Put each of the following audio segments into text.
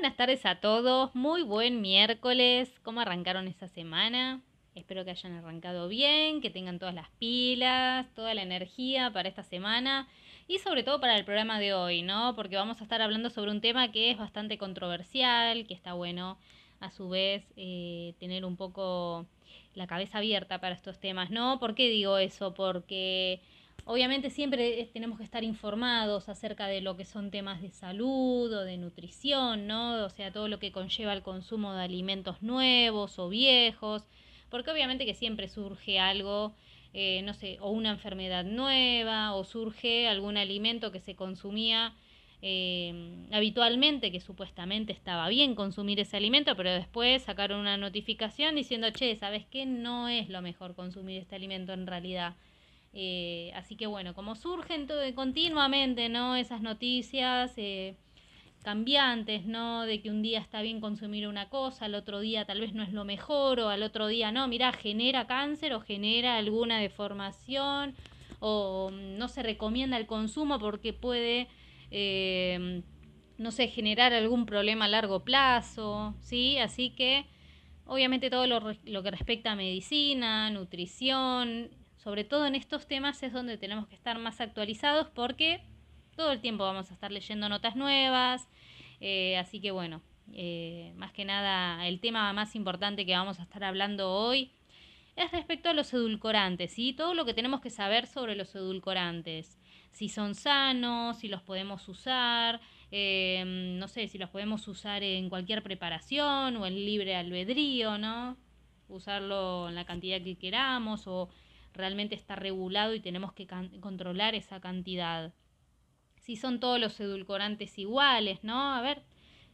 buenas tardes a todos, muy buen miércoles. ¿Cómo arrancaron esta semana? Espero que hayan arrancado bien, que tengan todas las pilas, toda la energía para esta semana y sobre todo para el programa de hoy, ¿no? Porque vamos a estar hablando sobre un tema que es bastante controversial, que está bueno a su vez eh, tener un poco la cabeza abierta para estos temas, ¿no? ¿Por qué digo eso? Porque Obviamente siempre tenemos que estar informados acerca de lo que son temas de salud o de nutrición, ¿no? O sea, todo lo que conlleva el consumo de alimentos nuevos o viejos, porque obviamente que siempre surge algo, eh, no sé, o una enfermedad nueva, o surge algún alimento que se consumía eh, habitualmente, que supuestamente estaba bien consumir ese alimento, pero después sacaron una notificación diciendo, che, ¿sabes qué? No es lo mejor consumir este alimento en realidad eh, así que bueno, como surgen continuamente, ¿no? Esas noticias eh, cambiantes, ¿no? De que un día está bien consumir una cosa, al otro día tal vez no es lo mejor, o al otro día no, mira, genera cáncer o genera alguna deformación, o no se recomienda el consumo porque puede, eh, no sé, generar algún problema a largo plazo, ¿sí? Así que... Obviamente todo lo, lo que respecta a medicina, nutrición, sobre todo en estos temas es donde tenemos que estar más actualizados porque todo el tiempo vamos a estar leyendo notas nuevas. Eh, así que bueno, eh, más que nada el tema más importante que vamos a estar hablando hoy es respecto a los edulcorantes y todo lo que tenemos que saber sobre los edulcorantes. Si son sanos, si los podemos usar, eh, no sé, si los podemos usar en cualquier preparación o en libre albedrío, ¿no? Usarlo en la cantidad que queramos o realmente está regulado y tenemos que controlar esa cantidad. Si son todos los edulcorantes iguales, ¿no? A ver,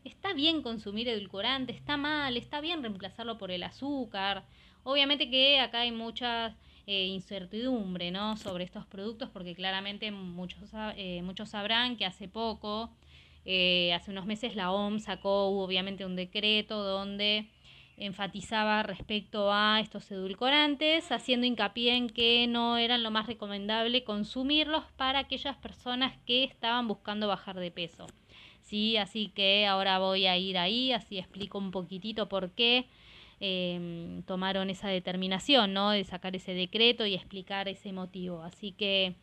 está bien consumir edulcorante, está mal, está bien reemplazarlo por el azúcar. Obviamente que acá hay mucha eh, incertidumbre, ¿no? Sobre estos productos porque claramente muchos, eh, muchos sabrán que hace poco, eh, hace unos meses la OMS sacó obviamente un decreto donde enfatizaba respecto a estos edulcorantes, haciendo hincapié en que no eran lo más recomendable consumirlos para aquellas personas que estaban buscando bajar de peso. Sí, así que ahora voy a ir ahí, así explico un poquitito por qué em, tomaron esa determinación, ¿no? De sacar ese decreto y explicar ese motivo. Así que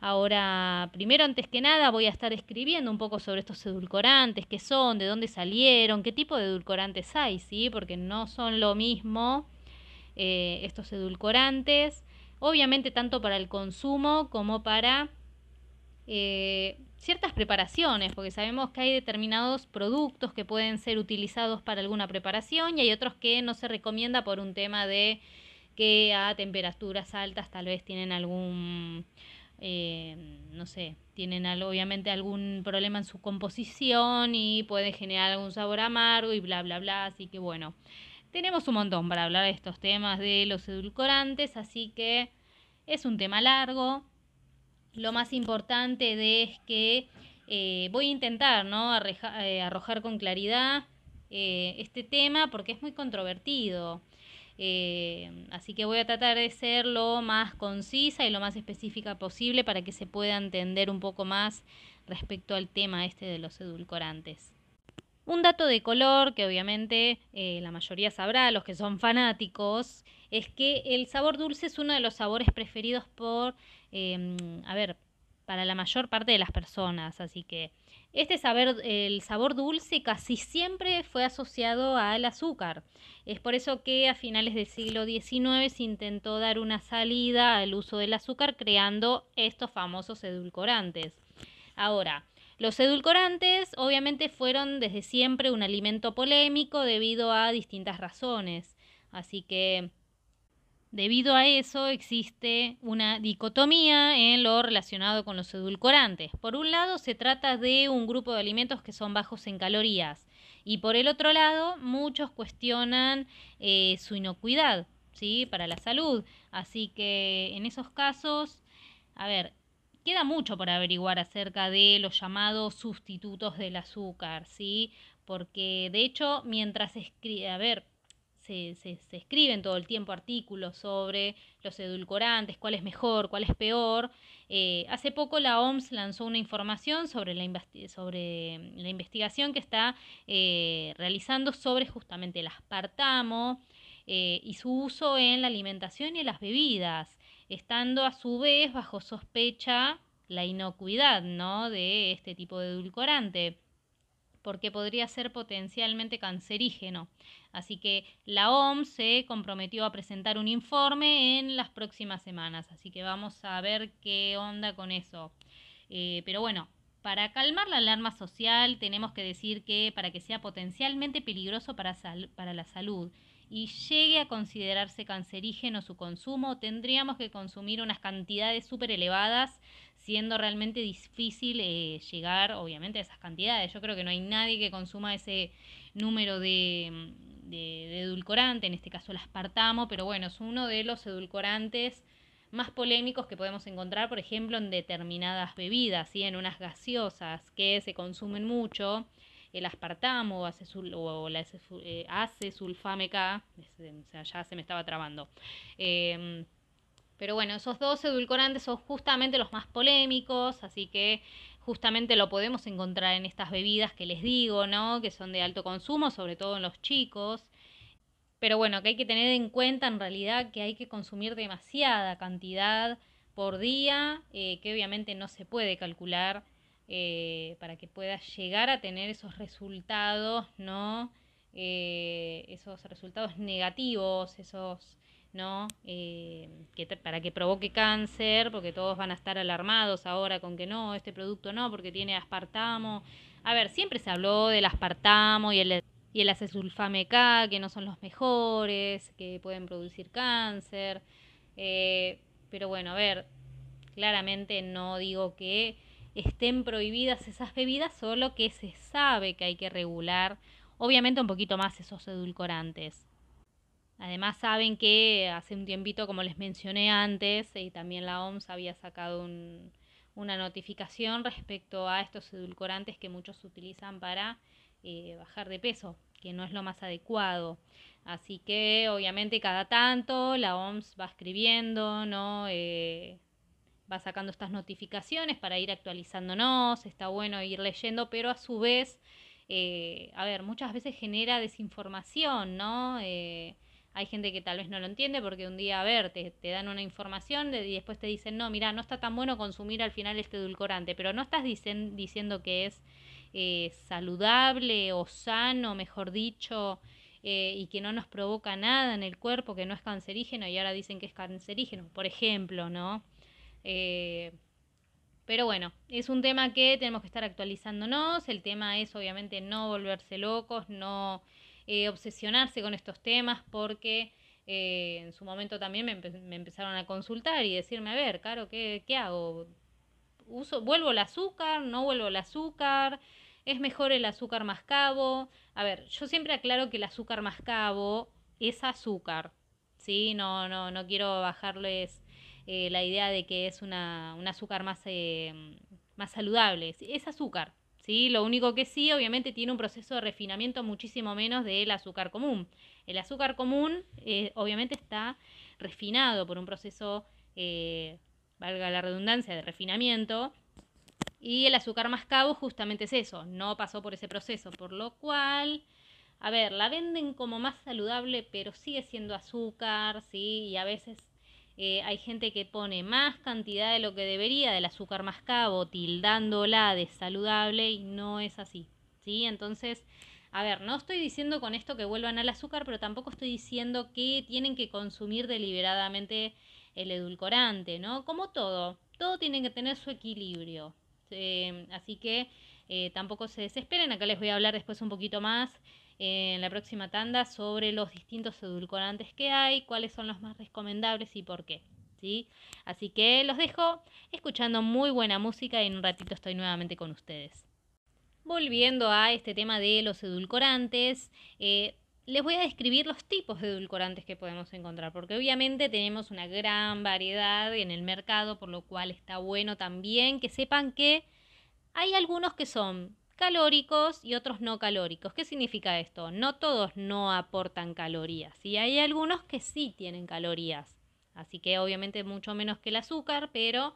Ahora, primero, antes que nada, voy a estar escribiendo un poco sobre estos edulcorantes, qué son, de dónde salieron, qué tipo de edulcorantes hay, ¿sí? Porque no son lo mismo eh, estos edulcorantes, obviamente tanto para el consumo como para eh, ciertas preparaciones, porque sabemos que hay determinados productos que pueden ser utilizados para alguna preparación y hay otros que no se recomienda por un tema de que a temperaturas altas tal vez tienen algún eh, no sé, tienen obviamente algún problema en su composición y puede generar algún sabor amargo y bla, bla, bla. Así que bueno, tenemos un montón para hablar de estos temas de los edulcorantes, así que es un tema largo. Lo más importante de es que eh, voy a intentar ¿no? Eh, arrojar con claridad este tema porque es muy controvertido. Eh, así que voy a tratar de ser lo más concisa y lo más específica posible para que se pueda entender un poco más respecto al tema este de los edulcorantes. Un dato de color que obviamente eh, la mayoría sabrá, los que son fanáticos, es que el sabor dulce es uno de los sabores preferidos por, em, a ver, para la mayor parte de las personas. Así que este saber, el sabor dulce casi siempre fue asociado al azúcar. Es por eso que a finales del siglo XIX se intentó dar una salida al uso del azúcar creando estos famosos edulcorantes. Ahora, los edulcorantes obviamente fueron desde siempre un alimento polémico debido a distintas razones. Así que Debido a eso existe una dicotomía en lo relacionado con los edulcorantes. Por un lado se trata de un grupo de alimentos que son bajos en calorías y por el otro lado muchos cuestionan eh, su inocuidad ¿sí? para la salud. Así que en esos casos, a ver, queda mucho por averiguar acerca de los llamados sustitutos del azúcar, ¿sí? Porque de hecho mientras escribe, a ver, se, se, escriben todo el tiempo artículos sobre los edulcorantes, cuál es mejor, cuál es peor. Eh, hace poco la OMS lanzó una información sobre la, sobre la investigación que está eh, realizando sobre justamente el aspartamo y su uso en la alimentación y en las bebidas, estando a su vez bajo sospecha la inocuidad ¿no? de este tipo de edulcorante porque podría ser potencialmente cancerígeno. Así que la OMS se comprometió a presentar un informe en las próximas semanas, así que vamos a ver qué onda con eso. Eh, pero bueno, para calmar la alarma social tenemos que decir que para que sea potencialmente peligroso para, para la salud y llegue a considerarse cancerígeno su consumo, tendríamos que consumir unas cantidades súper elevadas siendo realmente difícil eh, llegar, obviamente, a esas cantidades. Yo creo que no hay nadie que consuma ese número de, de, edulcorante, en este caso el aspartamo, pero bueno, es uno de los edulcorantes más polémicos que podemos encontrar, por ejemplo, en determinadas bebidas, ¿sí? en unas gaseosas que se consumen mucho, el aspartamo o, o la eh, acesulfame K, o sea, ya se me estaba trabando. Eh, pero bueno, esos dos edulcorantes son justamente los más polémicos, así que justamente lo podemos encontrar en estas bebidas que les digo, ¿no? Que son de alto consumo, sobre todo en los chicos. Pero bueno, que hay que tener en cuenta en realidad que hay que consumir demasiada cantidad por día, eh, que obviamente no se puede calcular eh, para que pueda llegar a tener esos resultados, ¿no? Eh, esos resultados negativos, esos ¿no? Eh, que para que provoque cáncer, porque todos van a estar alarmados ahora con que no, este producto no, porque tiene aspartamo. A ver, siempre se habló del aspartamo y el, y el acesulfame K, que no son los mejores, que pueden producir cáncer. Eh, pero bueno, a ver, claramente no digo que estén prohibidas esas bebidas, solo que se sabe que hay que regular, obviamente un poquito más esos edulcorantes. Además saben que hace un tiempito, como les mencioné antes, y también la OMS había sacado una notificación respecto a estos edulcorantes que muchos utilizan para eh, bajar de peso, que no es lo más adecuado. Así que obviamente cada tanto la OMS va escribiendo, ¿no? Eh, va sacando estas notificaciones para ir actualizándonos, está bueno ir leyendo, pero a su vez, eh, a ver, muchas veces genera desinformación, ¿no? Hay gente que tal vez no lo entiende porque un día, a ver, te, dan una información y después te dicen, no, mira, no está tan bueno consumir al final este edulcorante, pero no estás diciendo que es eh, saludable o sano, mejor dicho, eh, y que no nos provoca nada en el cuerpo, que no es cancerígeno y ahora dicen que es cancerígeno, por ejemplo, ¿no? Eh, pero bueno, es un tema que tenemos que estar actualizándonos. El tema es obviamente no volverse locos, no eh, obsesionarse con estos temas porque eh, en su momento también me, empezaron a consultar y decirme, a ver, Caro, ¿qué, qué hago? Uso, ¿Vuelvo el azúcar? ¿No vuelvo el azúcar? ¿Es mejor el azúcar mascabo? A ver, yo siempre aclaro que el azúcar mascabo es azúcar, ¿sí? No, no, no quiero bajarles eh, la idea de que es una, un azúcar más, más saludable. Es azúcar, ¿sí? Lo único que sí, obviamente, tiene un proceso de refinamiento muchísimo menos del azúcar común. El azúcar común, eh, obviamente, está refinado por un proceso, eh, valga la redundancia, de refinamiento. Y el azúcar mascabo justamente es eso, no pasó por ese proceso, por lo cual, a ver, la venden como más saludable, pero sigue siendo azúcar, ¿sí? Y a veces eh, hay gente que pone más cantidad de lo que debería del azúcar mascabo, tildándola de saludable y no es así. ¿sí? Entonces, a ver, no estoy diciendo con esto que vuelvan al azúcar, pero tampoco estoy diciendo que tienen que consumir deliberadamente el edulcorante, ¿no? Como todo, todo tiene que tener su equilibrio. Eh, así que eh, tampoco se desesperen, acá les voy a hablar después un poquito más en la próxima tanda sobre los distintos edulcorantes que hay, cuáles son los más recomendables y por qué. ¿sí? Así que los dejo escuchando muy buena música y en un ratito estoy nuevamente con ustedes. Volviendo a este tema de los edulcorantes, eh, les voy a describir los tipos de edulcorantes que podemos encontrar, porque obviamente tenemos una gran variedad en el mercado, por lo cual está bueno también que sepan que hay algunos que son calóricos y otros no calóricos. ¿Qué significa esto? No todos no aportan calorías y hay algunos que sí tienen calorías. Así que obviamente mucho menos que el azúcar, pero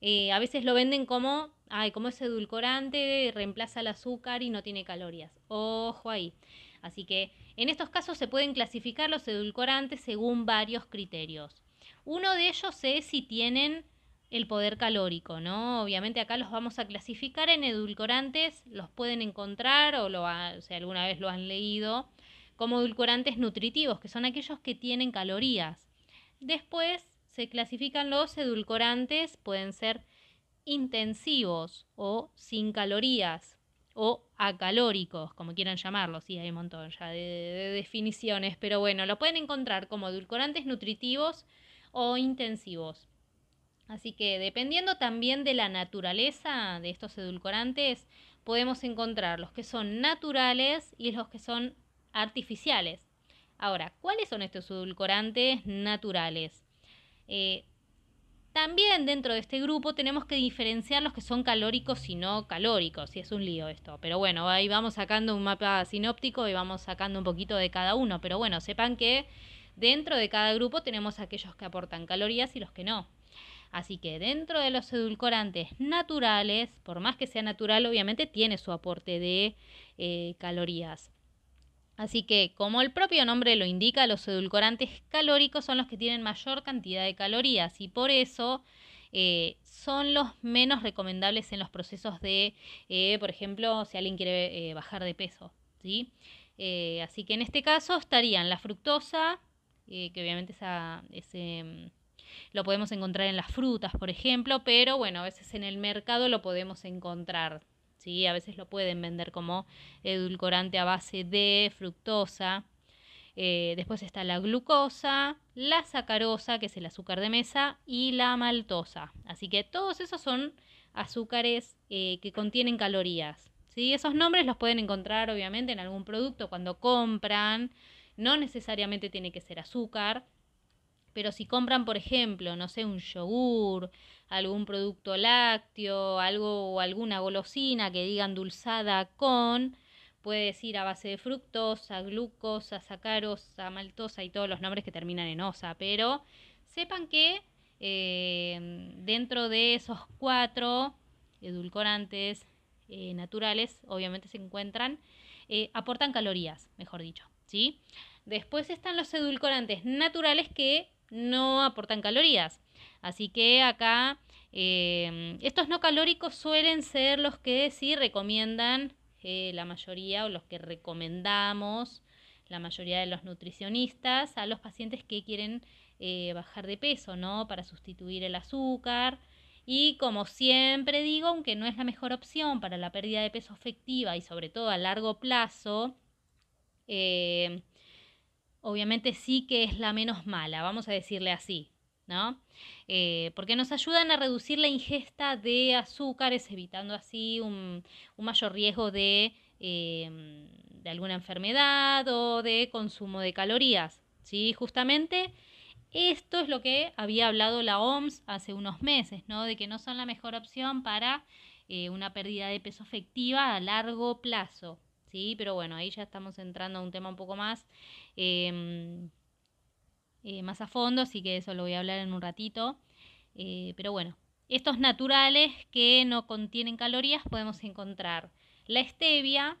eh, a veces lo venden como, ay, como es edulcorante, reemplaza el azúcar y no tiene calorías. Ojo ahí. Así que en estos casos se pueden clasificar los edulcorantes según varios criterios. Uno de ellos es si tienen el poder calórico, ¿no? Obviamente acá los vamos a clasificar en edulcorantes, los pueden encontrar o, lo si alguna vez lo han leído, como edulcorantes nutritivos, que son aquellos que tienen calorías. Después se clasifican los edulcorantes, pueden ser intensivos o sin calorías o acalóricos, como quieran llamarlos, sí, hay un montón ya de, de definiciones, pero bueno, lo pueden encontrar como edulcorantes nutritivos o intensivos. Así que dependiendo también de la naturaleza de estos edulcorantes, podemos encontrar los que son naturales y los que son artificiales. Ahora, ¿cuáles son estos edulcorantes naturales? Eh, también dentro de este grupo tenemos que diferenciar los que son calóricos y no calóricos, y es un lío esto. Pero bueno, ahí vamos sacando un mapa sinóptico y vamos sacando un poquito de cada uno. Pero bueno, sepan que dentro de cada grupo tenemos aquellos que aportan calorías y los que no. Así que dentro de los edulcorantes naturales, por más que sea natural, obviamente tiene su aporte de eh, calorías. Así que, como el propio nombre lo indica, los edulcorantes calóricos son los que tienen mayor cantidad de calorías y por eso eh, son los menos recomendables en los procesos de, eh, por ejemplo, si alguien quiere bajar de peso. ¿sí? así que en este caso estarían la fructosa, que obviamente esa, ese lo podemos encontrar en las frutas, por ejemplo, pero bueno, a veces en el mercado lo podemos encontrar. ¿sí? A veces lo pueden vender como edulcorante a base de fructosa. Eh, después está la glucosa, la sacarosa, que es el azúcar de mesa, y la maltosa. Así que todos esos son azúcares eh, que contienen calorías. ¿sí? Esos nombres los pueden encontrar obviamente en algún producto cuando compran. No necesariamente tiene que ser azúcar. Pero si compran, por ejemplo, no sé, un yogur, algún producto lácteo, algo o alguna golosina que digan dulzada con, puede decir a base de fructosa, glucosa, sacarosa, maltosa y todos los nombres que terminan en osa, pero sepan que eh, dentro de esos cuatro edulcorantes eh, naturales, obviamente se encuentran, eh, aportan calorías, mejor dicho, ¿sí? Después están los edulcorantes naturales que no aportan calorías. Así que acá eh, estos no calóricos suelen ser los que sí recomiendan eh, la mayoría o los que recomendamos la mayoría de los nutricionistas a los pacientes que quieren eh, bajar de peso, ¿no? Para sustituir el azúcar. Y como siempre digo, aunque no es la mejor opción para la pérdida de peso efectiva y sobre todo a largo plazo, obviamente sí que es la menos mala, vamos a decirle así, ¿no? Eh, porque nos ayudan a reducir la ingesta de azúcares, evitando así un, mayor riesgo de, em, de, alguna enfermedad o de consumo de calorías, ¿sí? Justamente esto es lo que había hablado la OMS hace unos meses, ¿no? De que no son la mejor opción para eh, una pérdida de peso efectiva a largo plazo, ¿sí? Pero bueno, ahí ya estamos entrando a un tema un poco más, em, eh, más a fondo, así que eso lo voy a hablar en un ratito. Eh, pero bueno, estos naturales que no contienen calorías podemos encontrar la stevia,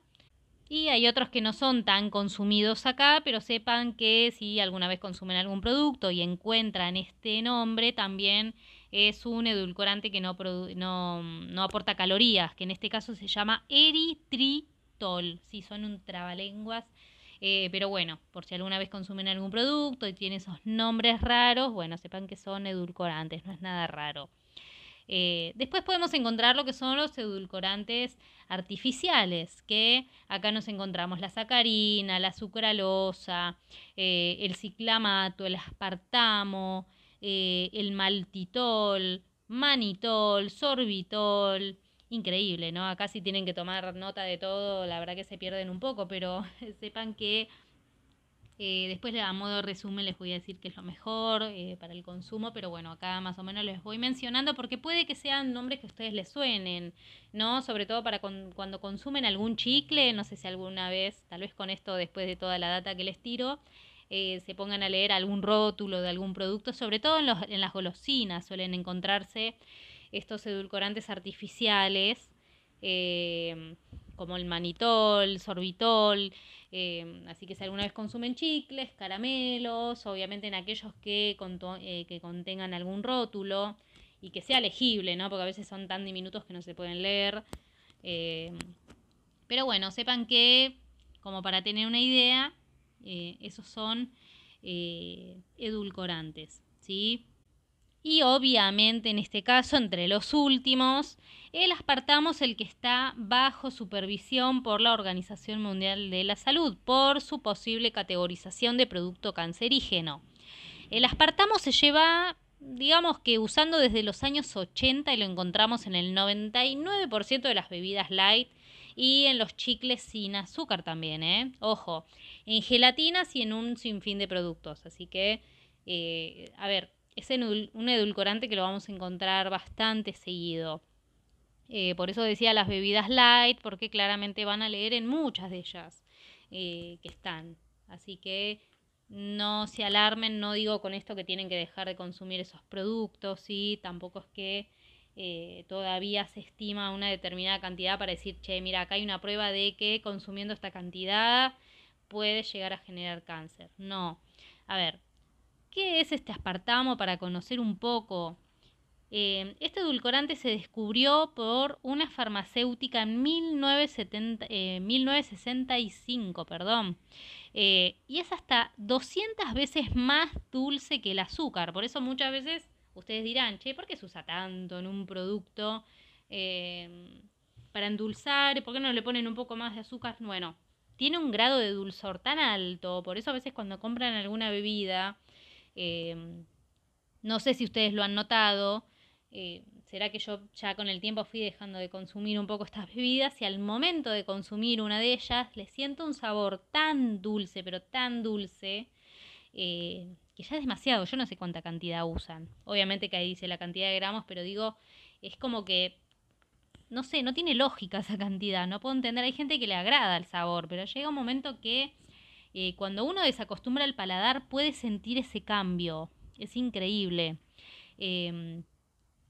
y hay otros que no son tan consumidos acá, pero sepan que si alguna vez consumen algún producto y encuentran este nombre, también es un edulcorante que no, no, no aporta calorías, que en este caso se llama eritritol sí, son un trabalenguas. Eh, pero bueno, por si alguna vez consumen algún producto y tiene esos nombres raros, bueno, sepan que son edulcorantes, no es nada raro. Eh, después podemos encontrar lo que son los edulcorantes artificiales, que acá nos encontramos la sacarina, la sucralosa, eh, el ciclamato, el aspartamo, el maltitol, manitol, sorbitol, increíble, ¿no? Acá sí tienen que tomar nota de todo, la verdad que se pierden un poco, pero sepan que Eh, después, a modo resumen, les voy a decir que es lo mejor eh, para el consumo, pero bueno, acá más o menos les voy mencionando porque puede que sean nombres que a ustedes les suenen, ¿no? Sobre todo para cuando consumen algún chicle, no sé si alguna vez, tal vez con esto, después de toda la data que les tiro, eh, se pongan a leer algún rótulo de algún producto, sobre todo en, los, en las golosinas suelen encontrarse estos edulcorantes artificiales, como el manitol, sorbitol, eh, así que si alguna vez consumen chicles, caramelos, obviamente en aquellos que, eh, que contengan algún rótulo y que sea legible, ¿no? Porque a veces son tan diminutos que no se pueden leer. Eh, pero bueno, sepan que, como para tener una idea, esos son edulcorantes, ¿sí? Y obviamente en este caso, entre los últimos, el aspartamo es el que está bajo supervisión por la Organización Mundial de la Salud por su posible categorización de producto cancerígeno. El aspartamo se lleva, digamos que usando desde los años 80 y lo encontramos en el 99% de las bebidas light y en los chicles sin azúcar también, ¿eh? Ojo, en gelatinas y en un sinfín de productos. Así que, eh, a ver, es un edulcorante que lo vamos a encontrar bastante seguido. Eh, por eso decía las bebidas light, porque claramente van a leer en muchas de ellas eh, que están. Así que no se alarmen, no digo con esto que tienen que dejar de consumir esos productos, ¿sí? tampoco es que eh, todavía se estima una determinada cantidad para decir, che, mira, acá hay una prueba de que consumiendo esta cantidad puede llegar a generar cáncer. No. A ver, ¿Qué es este aspartamo para conocer un poco? Eh, este edulcorante se descubrió por una farmacéutica en 1965, eh, perdón, eh, y es hasta 200 veces más dulce que el azúcar. Por eso muchas veces ustedes dirán, che, ¿por qué se usa tanto en un producto para endulzar? ¿Por qué no le ponen un poco más de azúcar? Bueno, tiene un grado de dulzor tan alto, por eso a veces cuando compran alguna bebida, Em, no sé si ustedes lo han notado. Eh, será que yo ya con el tiempo fui dejando de consumir un poco estas bebidas y al momento de consumir una de ellas le siento un sabor tan dulce, pero tan dulce, eh, que ya es demasiado. Yo no sé cuánta cantidad usan. Obviamente que ahí dice la cantidad de gramos, pero digo, es como que, no sé, no tiene lógica esa cantidad. No puedo entender, hay gente que le agrada el sabor, pero llega un momento que eh, cuando uno desacostumbra el paladar puede sentir ese cambio. Es increíble. Em,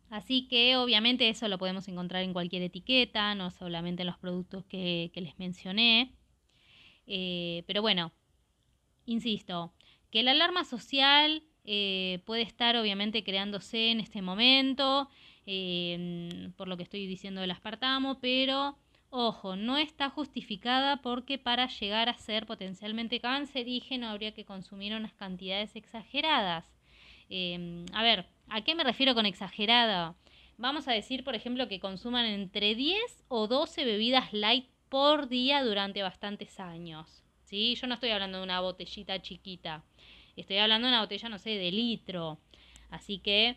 así que obviamente eso lo podemos encontrar en cualquier etiqueta, no solamente en los productos que, les mencioné. Eh, pero bueno, insisto, que la alarma social eh, puede estar obviamente creándose en este momento, em, por lo que estoy diciendo del aspartamo, pero Ojo, no está justificada porque para llegar a ser potencialmente cancerígeno habría que consumir unas cantidades exageradas. Em, a ver, ¿a qué me refiero con exagerada? Vamos a decir, por ejemplo, que consuman entre 10 o 12 bebidas light por día durante bastantes años. ¿sí? Yo no estoy hablando de una botellita chiquita, estoy hablando de una botella, no sé, de litro. Así que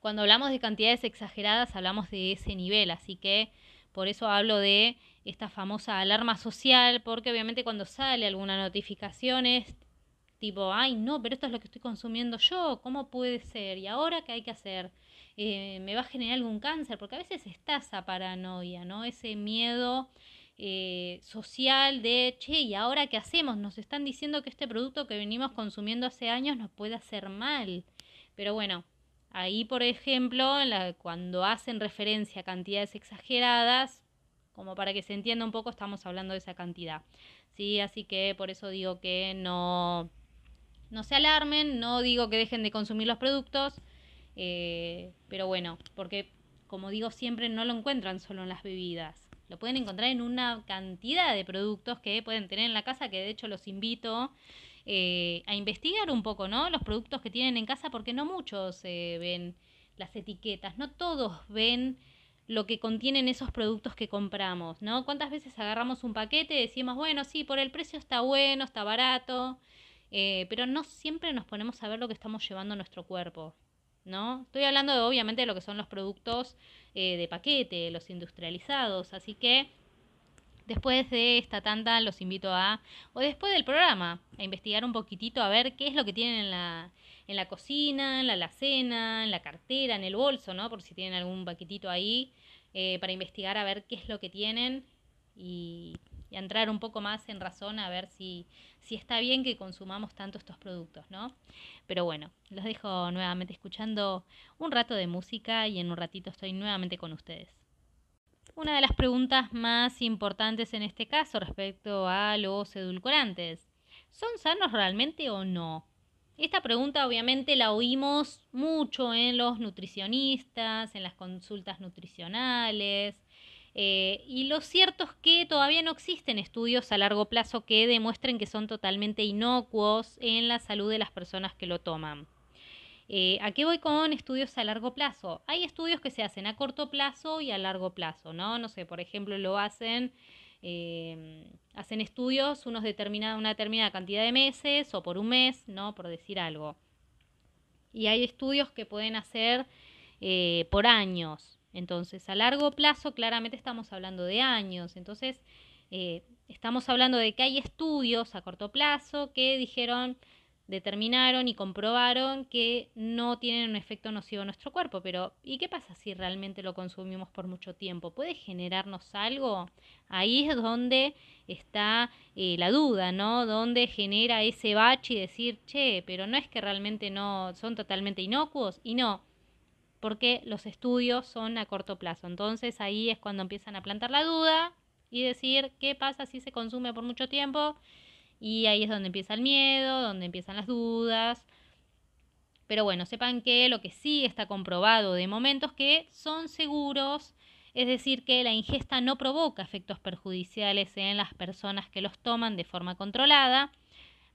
cuando hablamos de cantidades exageradas, hablamos de ese nivel. Así que por eso hablo de esta famosa alarma social, porque obviamente cuando sale alguna notificación es tipo, ay, no, pero esto es lo que estoy consumiendo yo, ¿cómo puede ser? ¿Y ahora qué hay que hacer? Eh, ¿Me va a generar algún cáncer? Porque a veces está esa paranoia, ¿no? Ese miedo eh, social de, che, ¿y ahora qué hacemos? Nos están diciendo que este producto que venimos consumiendo hace años nos puede hacer mal. Pero bueno, Ahí, por ejemplo, cuando hacen referencia a cantidades exageradas, como para que se entienda un poco, estamos hablando de esa cantidad. ¿sí? Así que por eso digo que no, no se alarmen, no digo que dejen de consumir los productos, eh, pero bueno, porque como digo siempre, no lo encuentran solo en las bebidas. Lo pueden encontrar en una cantidad de productos que pueden tener en la casa, que de hecho los invito eh, a investigar un poco, ¿no? Los productos que tienen en casa, porque no muchos eh, ven las etiquetas, no todos ven lo que contienen esos productos que compramos, ¿no? ¿Cuántas veces agarramos un paquete y decimos, bueno, sí, por el precio está bueno, está barato, eh, pero no siempre nos ponemos a ver lo que estamos llevando a nuestro cuerpo, ¿no? Estoy hablando obviamente de lo que son los productos de paquete, los industrializados, así que Después de esta tanda los invito a, o después del programa, a investigar un poquitito a ver qué es lo que tienen en la, en la cocina, en la alacena, en la cartera, en el bolso, ¿no? Por si tienen algún paquetito ahí, eh, para investigar a ver qué es lo que tienen y, y, entrar un poco más en razón a ver si, si está bien que consumamos tanto estos productos, ¿no? Pero bueno, los dejo nuevamente escuchando un rato de música y en un ratito estoy nuevamente con ustedes. Una de las preguntas más importantes en este caso respecto a los edulcorantes. ¿Son sanos realmente o no? Esta pregunta obviamente la oímos mucho en los nutricionistas, en las consultas nutricionales, eh, y lo cierto es que todavía no existen estudios a largo plazo que demuestren que son totalmente inocuos en la salud de las personas que lo toman. Eh, ¿A qué voy con estudios a largo plazo? Hay estudios que se hacen a corto plazo y a largo plazo, ¿no? No sé, por ejemplo, lo hacen, eh, hacen estudios unos determinada, una determinada cantidad de meses o por un mes, ¿no? Por decir algo. Y hay estudios que pueden hacer eh, por años. Entonces, a largo plazo, claramente estamos hablando de años. Entonces, estamos hablando de que hay estudios a corto plazo que dijeron determinaron y comprobaron que no tienen un efecto nocivo en nuestro cuerpo. Pero, ¿y qué pasa si realmente lo consumimos por mucho tiempo? ¿Puede generarnos algo? Ahí es donde está eh, la duda, ¿no? Donde genera ese bache y decir, che, pero no es que realmente no son totalmente inocuos. Y no, porque los estudios son a corto plazo. Entonces ahí es cuando empiezan a plantar la duda y decir, ¿qué pasa si se consume por mucho tiempo? Y ahí es donde empieza el miedo, donde empiezan las dudas. Pero bueno, sepan que lo que sí está comprobado de momentos que son seguros, es decir, que la ingesta no provoca efectos perjudiciales en las personas que los toman de forma controlada,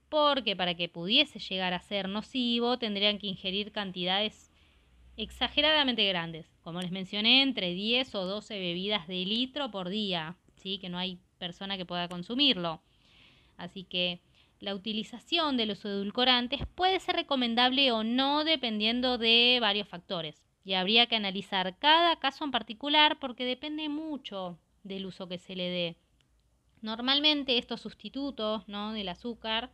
porque para que pudiese llegar a ser nocivo tendrían que ingerir cantidades exageradamente grandes, como les mencioné, entre 10 o 12 bebidas de litro por día, ¿sí? que no hay persona que pueda consumirlo. Así que la utilización de los edulcorantes puede ser recomendable o no dependiendo de varios factores. Y habría que analizar cada caso en particular porque depende mucho del uso que se le dé. Normalmente estos sustitutos ¿no? del azúcar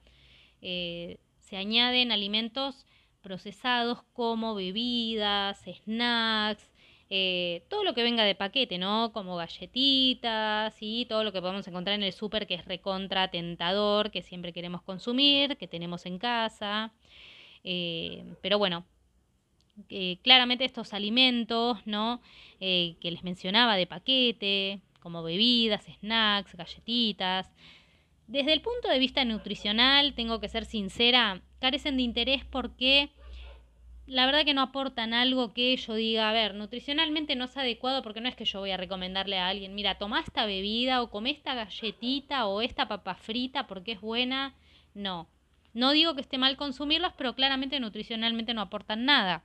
eh, se añaden alimentos procesados como bebidas, snacks, eh, todo lo que venga de paquete, ¿no? Como galletitas y todo lo que podemos encontrar en el súper que es recontra tentador, que siempre queremos consumir, que tenemos en casa. Eh, pero bueno, eh, claramente estos alimentos, ¿no? que les mencionaba de paquete, como bebidas, snacks, galletitas, desde el punto de vista nutricional, tengo que ser sincera, carecen de interés porque la verdad que no aportan algo que yo diga, a ver, nutricionalmente no es adecuado porque no es que yo voy a recomendarle a alguien, mira, toma esta bebida o come esta galletita o esta papa frita porque es buena. No, no digo que esté mal consumirlos, pero claramente nutricionalmente no aportan nada.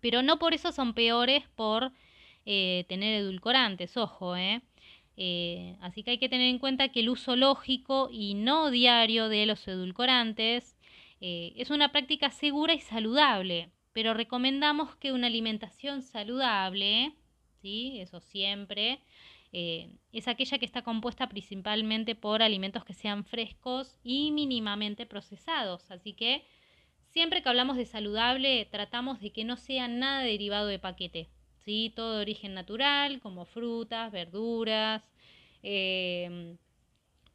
Pero no por eso son peores por eh, tener edulcorantes, ojo, ¿eh? ¿eh? Así que hay que tener en cuenta que el uso lógico y no diario de los edulcorantes eh, es una práctica segura y saludable, pero recomendamos que una alimentación saludable, ¿sí? eso siempre, eh, es aquella que está compuesta principalmente por alimentos que sean frescos y mínimamente procesados. Así que siempre que hablamos de saludable, tratamos de que no sea nada derivado de paquete. ¿sí? Todo de origen natural, como frutas, verduras. Eh,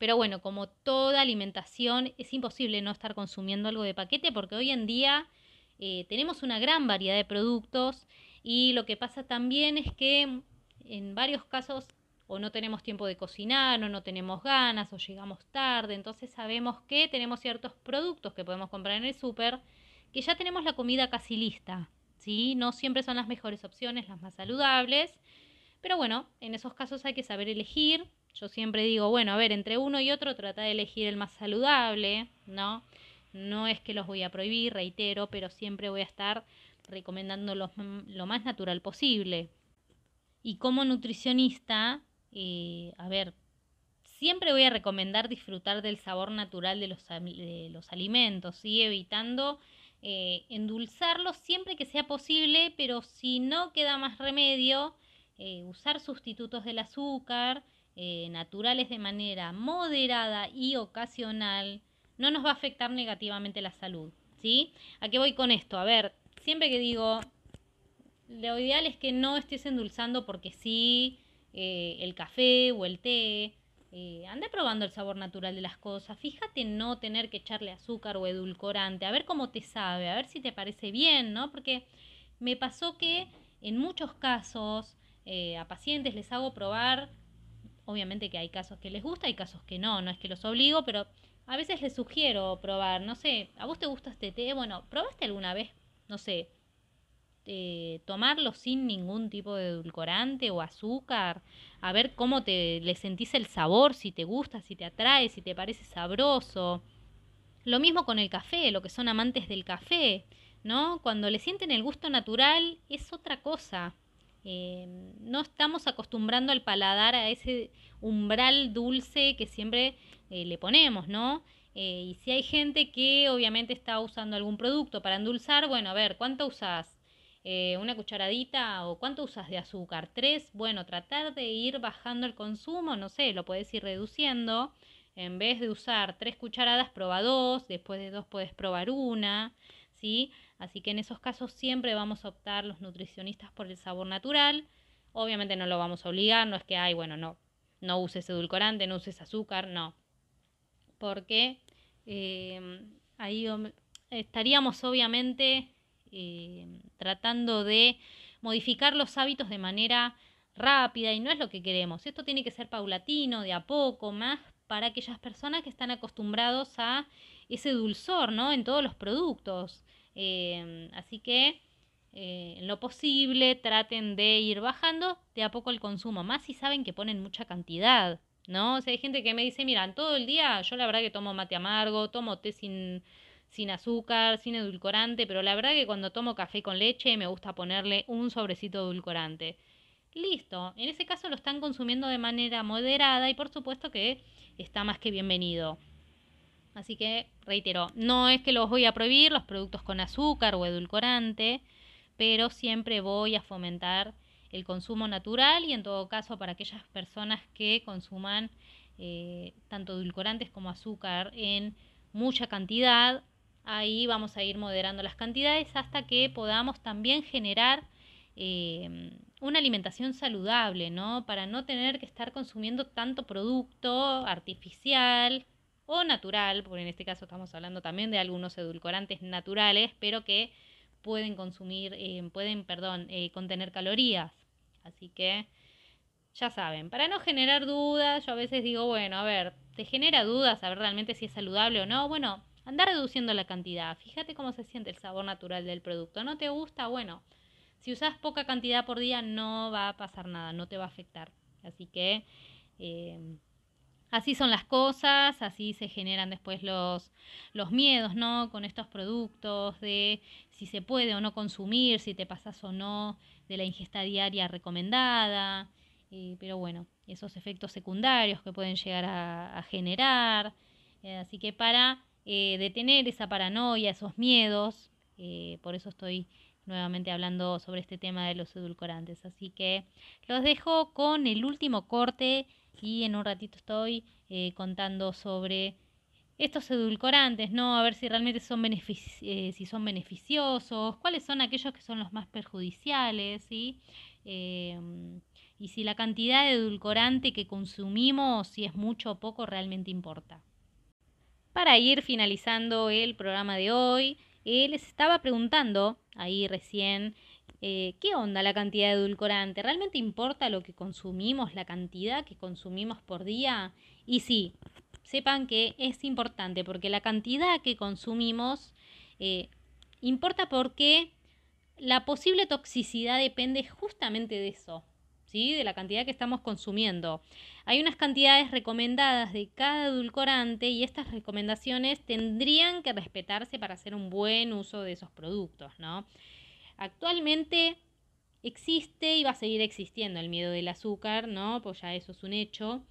pero bueno, como toda alimentación, es imposible no estar consumiendo algo de paquete porque hoy en día eh, tenemos una gran variedad de productos y lo que pasa también es que en varios casos o no tenemos tiempo de cocinar o no tenemos ganas o llegamos tarde, entonces sabemos que tenemos ciertos productos que podemos comprar en el súper que ya tenemos la comida casi lista, ¿sí? No siempre son las mejores opciones, las más saludables, pero bueno, en esos casos hay que saber elegir yo siempre digo, bueno, a ver, entre uno y otro trata de elegir el más saludable, ¿no? No es que los voy a prohibir, reitero, pero siempre voy a estar recomendando lo, más natural posible. Y como nutricionista, eh, a ver, siempre voy a recomendar disfrutar del sabor natural de los, de los alimentos, ¿sí? evitando eh, endulzarlos siempre que sea posible, pero si no queda más remedio, eh, usar sustitutos del azúcar eh, naturales de manera moderada y ocasional, no nos va a afectar negativamente la salud. ¿Sí? ¿A qué voy con esto? A ver, siempre que digo, lo ideal es que no estés endulzando porque sí, eh, el café o el té. Eh, anda probando el sabor natural de las cosas. Fíjate no tener que echarle azúcar o edulcorante. A ver cómo te sabe, a ver si te parece bien, ¿no? Porque me pasó que en muchos casos eh, a pacientes les hago probar, obviamente que hay casos que les gusta, hay casos que no, no es que los obligo, pero a veces les sugiero probar, no sé, ¿a vos te gusta este té? Bueno, ¿probaste alguna vez, no sé, eh, tomarlo sin ningún tipo de edulcorante o azúcar? A ver cómo te le sentís el sabor, si te gusta, si te atrae, si te parece sabroso. Lo mismo con el café, lo que son amantes del café. ¿no? Cuando le sienten el gusto natural es otra cosa. Eh, no estamos acostumbrando al paladar a ese umbral dulce que siempre eh, le ponemos, ¿no? Eh, y si hay gente que obviamente está usando algún producto para endulzar, bueno, a ver, ¿cuánto usas? ¿Una cucharadita o cuánto usas de azúcar? ¿Tres? Bueno, tratar de ir bajando el consumo, no sé, lo puedes ir reduciendo. En vez de usar tres cucharadas, prueba dos, después de dos puedes probar una, ¿sí? Así que en esos casos siempre vamos a optar los nutricionistas por el sabor natural. Obviamente no lo vamos a obligar, no es que, ay, bueno, no, no uses edulcorante, no uses azúcar, no. Porque em, ahí estaríamos obviamente em, tratando de modificar los hábitos de manera rápida y no es lo que queremos. Esto tiene que ser paulatino, de a poco, más para aquellas personas que están acostumbrados a ese dulzor, ¿no? En todos los productos. Em, así que eh, en lo posible traten de ir bajando de a poco el consumo, más si saben que ponen mucha cantidad, ¿no? O sea, hay gente que me dice, mira, todo el día yo la verdad que tomo mate amargo, tomo té sin, sin azúcar, sin edulcorante, pero la verdad que cuando tomo café con leche me gusta ponerle un sobrecito de edulcorante. Listo, en ese caso lo están consumiendo de manera moderada y por supuesto que está más que bienvenido. Así que, reitero, no es que los voy a prohibir los productos con azúcar o edulcorante, pero siempre voy a fomentar el consumo natural y en todo caso para aquellas personas que consuman eh, tanto edulcorantes como azúcar en mucha cantidad, ahí vamos a ir moderando las cantidades hasta que podamos también generar eh, una alimentación saludable, ¿no? Para no tener que estar consumiendo tanto producto artificial o natural, porque en este caso estamos hablando también de algunos edulcorantes naturales, pero que pueden consumir, eh, pueden, perdón, eh, contener calorías. Así que ya saben, para no generar dudas, yo a veces digo, bueno, a ver, ¿te genera dudas saber realmente si es saludable o no? Bueno, anda reduciendo la cantidad. Fíjate cómo se siente el sabor natural del producto. ¿No te gusta? Bueno, si usas poca cantidad por día no va a pasar nada, no te va a afectar. Así que eh, así son las cosas, así se generan después los, los miedos, ¿no? Con estos productos de si se puede o no consumir, si te pasas o no de la ingesta diaria recomendada, eh, pero bueno, esos efectos secundarios que pueden llegar a, generar. Eh, así que para eh, detener esa paranoia, esos miedos, por eso estoy nuevamente hablando sobre este tema de los edulcorantes. Así que los dejo con el último corte y en un ratito estoy eh, contando sobre estos edulcorantes, ¿no? A ver si realmente son, eh, si son beneficiosos, cuáles son aquellos que son los más perjudiciales. Em, y si la cantidad de edulcorante que consumimos, si es mucho o poco, realmente importa. Para ir finalizando el programa de hoy, eh, les estaba preguntando ahí recién eh, ¿qué onda la cantidad de edulcorante? ¿Realmente importa lo que consumimos, la cantidad que consumimos por día? Y sí, sepan que es importante porque la cantidad que consumimos eh, importa porque la posible toxicidad depende justamente de eso, ¿sí? de la cantidad que estamos consumiendo. Hay unas cantidades recomendadas de cada edulcorante y estas recomendaciones tendrían que respetarse para hacer un buen uso de esos productos, ¿no? Actualmente existe y va a seguir existiendo el miedo del azúcar, ¿no? Pues ya eso es un hecho.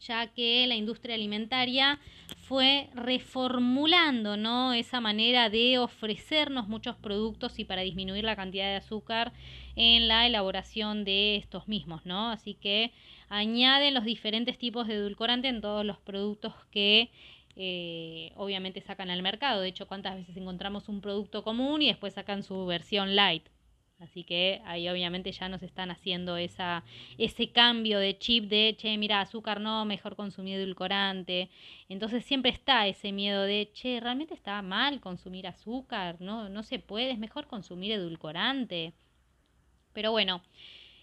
ya que la industria alimentaria fue reformulando ¿no? esa manera de ofrecernos muchos productos y para disminuir la cantidad de azúcar en la elaboración de estos mismos, ¿no? Así que añaden los diferentes tipos de edulcorante en todos los productos que eh, obviamente sacan al mercado. De hecho, cuántas veces encontramos un producto común y después sacan su versión light. Así que ahí obviamente ya nos están haciendo esa, ese cambio de chip de, che, mira, azúcar no, mejor consumir edulcorante. Entonces siempre está ese miedo de, che, realmente está mal consumir azúcar, no, no se puede, es mejor consumir edulcorante. Pero bueno,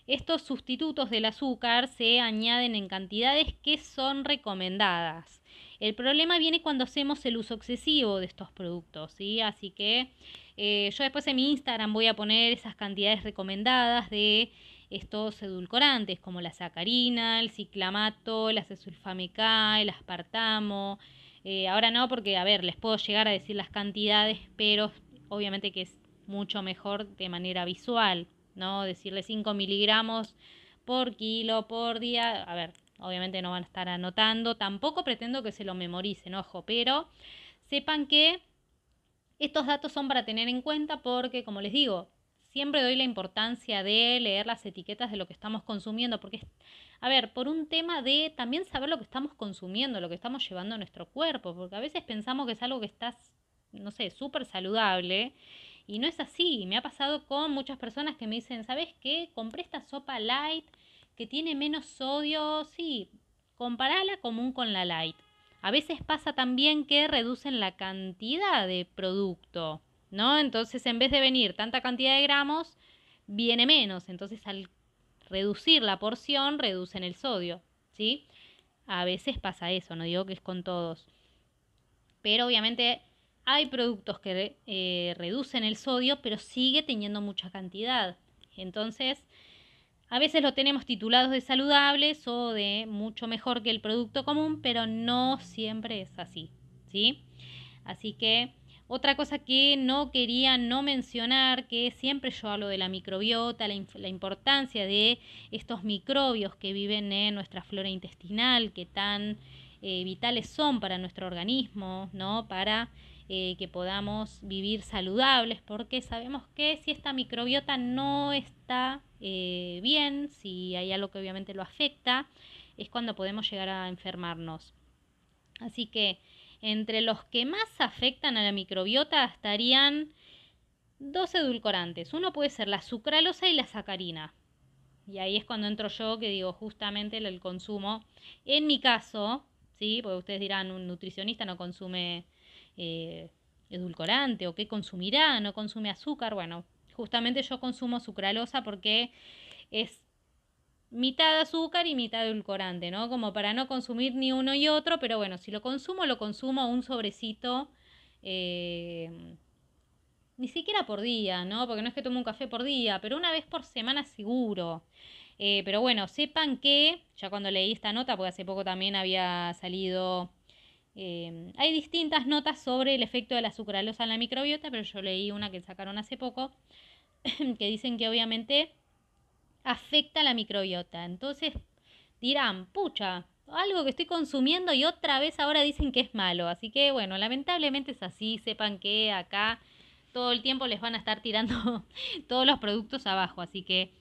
estos sustitutos del azúcar se añaden en cantidades que son recomendadas. El problema viene cuando hacemos el uso excesivo de estos productos, ¿sí? Así que eh, yo después en mi Instagram voy a poner esas cantidades recomendadas de estos edulcorantes como la sacarina, el ciclamato, el acesulfame K, el aspartamo. Eh, ahora no, porque, a ver, les puedo llegar a decir las cantidades, pero obviamente que es mucho mejor de manera visual, ¿no? Decirle 5 miligramos por kilo por día. A ver, obviamente no van a estar anotando. Tampoco pretendo que se lo memoricen, ojo, pero sepan que estos datos son para tener en cuenta porque, como les digo, siempre doy la importancia de leer las etiquetas de lo que estamos consumiendo, porque, a ver, por un tema de también saber lo que estamos consumiendo, lo que estamos llevando a nuestro cuerpo, porque a veces pensamos que es algo que está, no sé, súper saludable. Y no es así. Me ha pasado con muchas personas que me dicen, ¿sabes qué? Compré esta sopa light que tiene menos sodio. Sí, comparala común con la light. A veces pasa también que reducen la cantidad de producto, ¿no? Entonces, en vez de venir tanta cantidad de gramos, viene menos. Entonces, al reducir la porción, reducen el sodio, ¿sí? A veces pasa eso, no digo que es con todos. Pero obviamente hay productos que eh, reducen el sodio, pero sigue teniendo mucha cantidad. Entonces, a veces lo tenemos titulados de saludables o de mucho mejor que el producto común, pero no siempre es así, ¿sí? Así que otra cosa que no quería no mencionar, que siempre yo hablo de la microbiota, la, importancia de estos microbios que viven en nuestra flora intestinal, que tan eh, vitales son para nuestro organismo, ¿no? Para eh, que podamos vivir saludables, porque sabemos que si esta microbiota no está eh, bien, si hay algo que obviamente lo afecta, es cuando podemos llegar a enfermarnos. Así que entre los que más afectan a la microbiota estarían dos edulcorantes. Uno puede ser la sucralosa y la sacarina. Y ahí es cuando entro yo que digo justamente el, consumo. En mi caso, ¿sí? Porque ustedes dirán, un nutricionista no consume eh, edulcorante o qué consumirá, no consume azúcar. Bueno, justamente yo consumo sucralosa porque es mitad azúcar y mitad edulcorante, ¿no? Como para no consumir ni uno y otro, pero bueno, si lo consumo, lo consumo un sobrecito, eh, ni siquiera por día, ¿no? Porque no es que tome un café por día, pero una vez por semana seguro. Eh, pero bueno, sepan que, ya cuando leí esta nota, porque hace poco también había salido Em, hay distintas notas sobre el efecto de la sucralosa en la microbiota, pero yo leí una que sacaron hace poco que dicen que obviamente afecta a la microbiota. Entonces dirán, pucha, algo que estoy consumiendo y otra vez ahora dicen que es malo. Así que bueno, lamentablemente es así. Sepan que acá todo el tiempo les van a estar tirando todos los productos abajo. Así que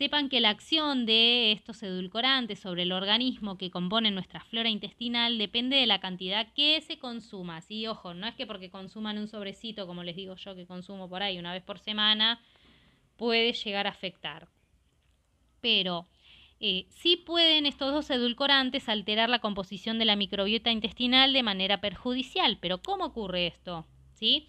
Sepan que la acción de estos edulcorantes sobre el organismo que compone nuestra flora intestinal depende de la cantidad que se consuma. ¿sí? Ojo, no es que porque consuman un sobrecito, como les digo yo, que consumo por ahí una vez por semana, puede llegar a afectar. Pero eh, sí pueden estos dos edulcorantes alterar la composición de la microbiota intestinal de manera perjudicial. Pero ¿cómo ocurre esto? ¿Sí?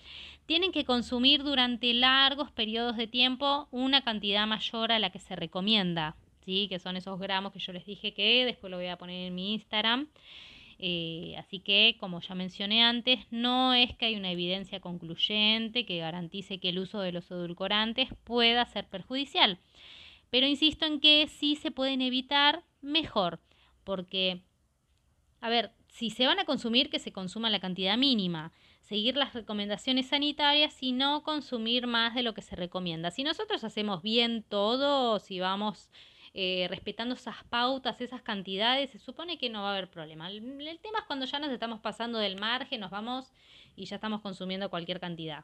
tienen que consumir durante largos periodos de tiempo una cantidad mayor a la que se recomienda, ¿sí? que son esos gramos que yo les dije que después lo voy a poner en mi Instagram. Eh, así que, como ya mencioné antes, no es que hay una evidencia concluyente que garantice que el uso de los edulcorantes pueda ser perjudicial. Pero insisto en que si se pueden evitar, mejor, porque, a ver, si se van a consumir, que se consuma la cantidad mínima seguir las recomendaciones sanitarias y no consumir más de lo que se recomienda. Si nosotros hacemos bien todo, si vamos eh, respetando esas pautas, esas cantidades, se supone que no va a haber problema. El, tema es cuando ya nos estamos pasando del margen, nos vamos y ya estamos consumiendo cualquier cantidad.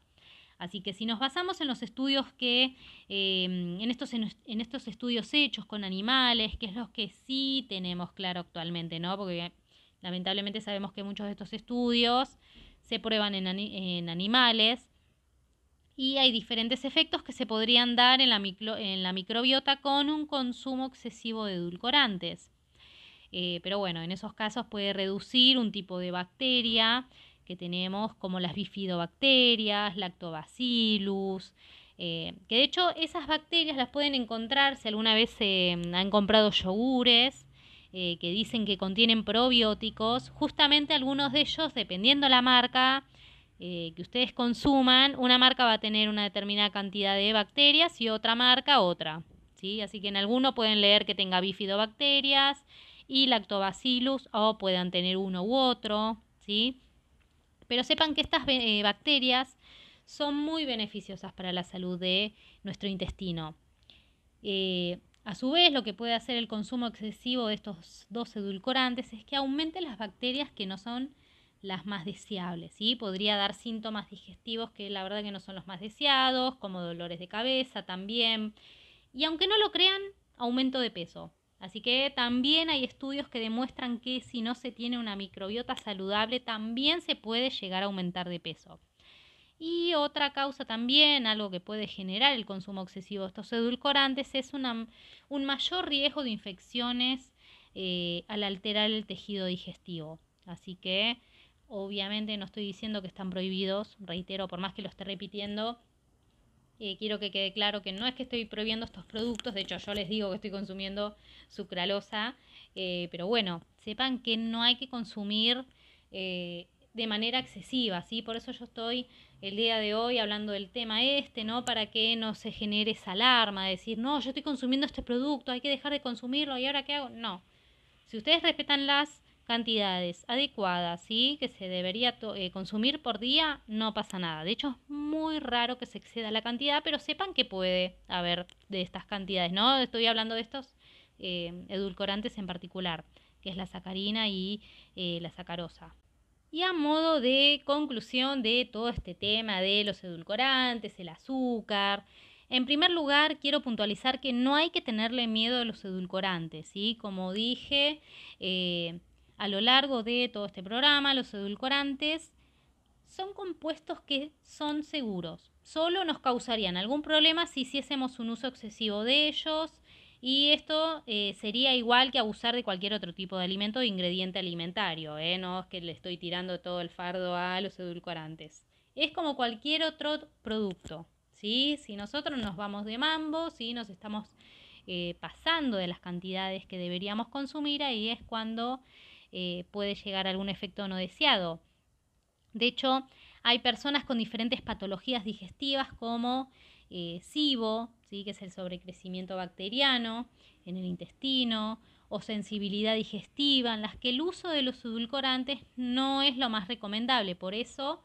Así que si nos basamos en los estudios que, em, en, estos, en, estos estudios hechos con animales, que es lo que sí tenemos claro actualmente, ¿no? Porque lamentablemente sabemos que muchos de estos estudios se prueban en, en animales y hay diferentes efectos que se podrían dar en la, en la microbiota con un consumo excesivo de edulcorantes. Eh, pero bueno, en esos casos puede reducir un tipo de bacteria que tenemos como las bifidobacterias, lactobacillus, eh, que de hecho esas bacterias las pueden encontrar si alguna vez se han comprado yogures eh, que dicen que contienen probióticos, justamente algunos de ellos, dependiendo la marca, eh, que ustedes consuman, una marca va a tener una determinada cantidad de bacterias y otra marca otra. ¿sí? Así que en alguno pueden leer que tenga bifidobacterias y lactobacillus o puedan tener uno u otro. ¿sí? Pero sepan que estas eh, bacterias son muy beneficiosas para la salud de nuestro intestino. A su vez, lo que puede hacer el consumo excesivo de estos dos edulcorantes es que aumente las bacterias que no son las más deseables, ¿sí? Podría dar síntomas digestivos que la verdad que no son los más deseados, como dolores de cabeza también. Y aunque no lo crean, aumento de peso. Así que también hay estudios que demuestran que si no se tiene una microbiota saludable, también se puede llegar a aumentar de peso. Y otra causa también, algo que puede generar el consumo excesivo de estos edulcorantes, es un mayor riesgo de infecciones eh, al alterar el tejido digestivo. Así que Obviamente no estoy diciendo que están prohibidos, reitero, por más que lo esté repitiendo, eh, quiero que quede claro que no es que estoy prohibiendo estos productos, de hecho yo les digo que estoy consumiendo sucralosa, eh, pero bueno, sepan que no hay que consumir de manera excesiva, ¿sí? Por eso yo estoy el día de hoy hablando del tema este, ¿no? Para que no se genere esa alarma de decir, no, yo estoy consumiendo este producto, hay que dejar de consumirlo y ahora qué hago. No. Si ustedes respetan las cantidades adecuadas, ¿sí? que se debería eh, consumir por día, no pasa nada. De hecho, es muy raro que se exceda la cantidad, pero sepan que puede haber de estas cantidades, ¿no? Estoy hablando de estos eh, edulcorantes en particular, que es la sacarina y eh, la sacarosa. Y a modo de conclusión de todo este tema de los edulcorantes, el azúcar, en primer lugar, quiero puntualizar que no hay que tenerle miedo a los edulcorantes, ¿sí? Como dije, a lo largo de todo este programa, los edulcorantes son compuestos que son seguros. Solo nos causarían algún problema si hiciésemos un uso excesivo de ellos y esto eh, sería igual que abusar de cualquier otro tipo de alimento o ingrediente alimentario. ¿eh? No es que le estoy tirando todo el fardo a los edulcorantes. Es como cualquier otro producto. ¿sí? Si nosotros nos vamos de mambo, si nos estamos eh, pasando de las cantidades que deberíamos consumir, ahí es cuando puede llegar algún efecto no deseado. De hecho, hay personas con diferentes patologías digestivas como SIBO, ¿sí? que es el sobrecrecimiento bacteriano en el intestino, o sensibilidad digestiva, en las que el uso de los edulcorantes no es lo más recomendable. Por eso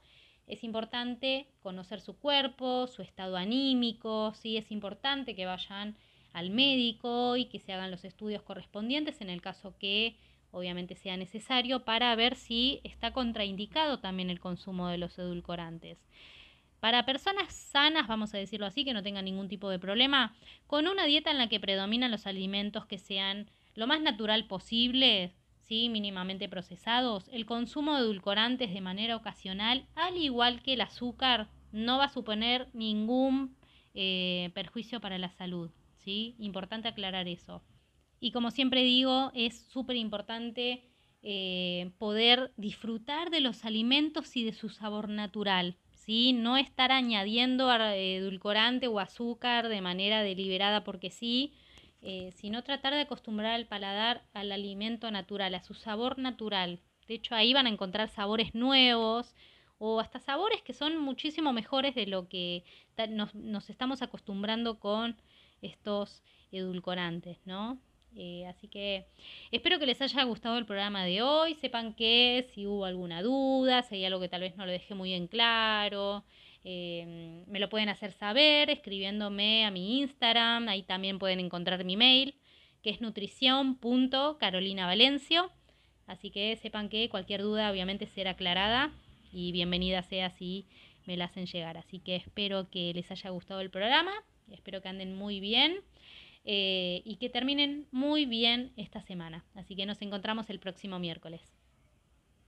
es importante conocer su cuerpo, su estado anímico, ¿sí? es importante que vayan al médico y que se hagan los estudios correspondientes en el caso que obviamente sea necesario, para ver si está contraindicado también el consumo de los edulcorantes. Para personas sanas, vamos a decirlo así, que no tengan ningún tipo de problema, con una dieta en la que predominan los alimentos que sean lo más natural posible, ¿sí? mínimamente procesados, el consumo de edulcorantes de manera ocasional, al igual que el azúcar, no va a suponer ningún eh, perjuicio para la salud. ¿sí? Importante aclarar eso. Y como siempre digo, es súper importante eh, poder disfrutar de los alimentos y de su sabor natural. ¿Sí? No estar añadiendo edulcorante o azúcar de manera deliberada porque sí, eh, sino tratar de acostumbrar al paladar al alimento natural, a su sabor natural. De hecho, ahí van a encontrar sabores nuevos o hasta sabores que son muchísimo mejores de lo que nos, nos estamos acostumbrando con estos edulcorantes, ¿no? Eh, así que espero que les haya gustado el programa de hoy. Sepan que si hubo alguna duda, si hay algo que tal vez no lo dejé muy en claro, eh, me lo pueden hacer saber escribiéndome a mi Instagram. Ahí también pueden encontrar mi mail, que es nutrición.carolinavalencio. Así que sepan que cualquier duda obviamente será aclarada y bienvenida sea si me la hacen llegar. Así que espero que les haya gustado el programa. Espero que anden muy bien eh, y que terminen muy bien esta semana. Así que nos encontramos el próximo miércoles.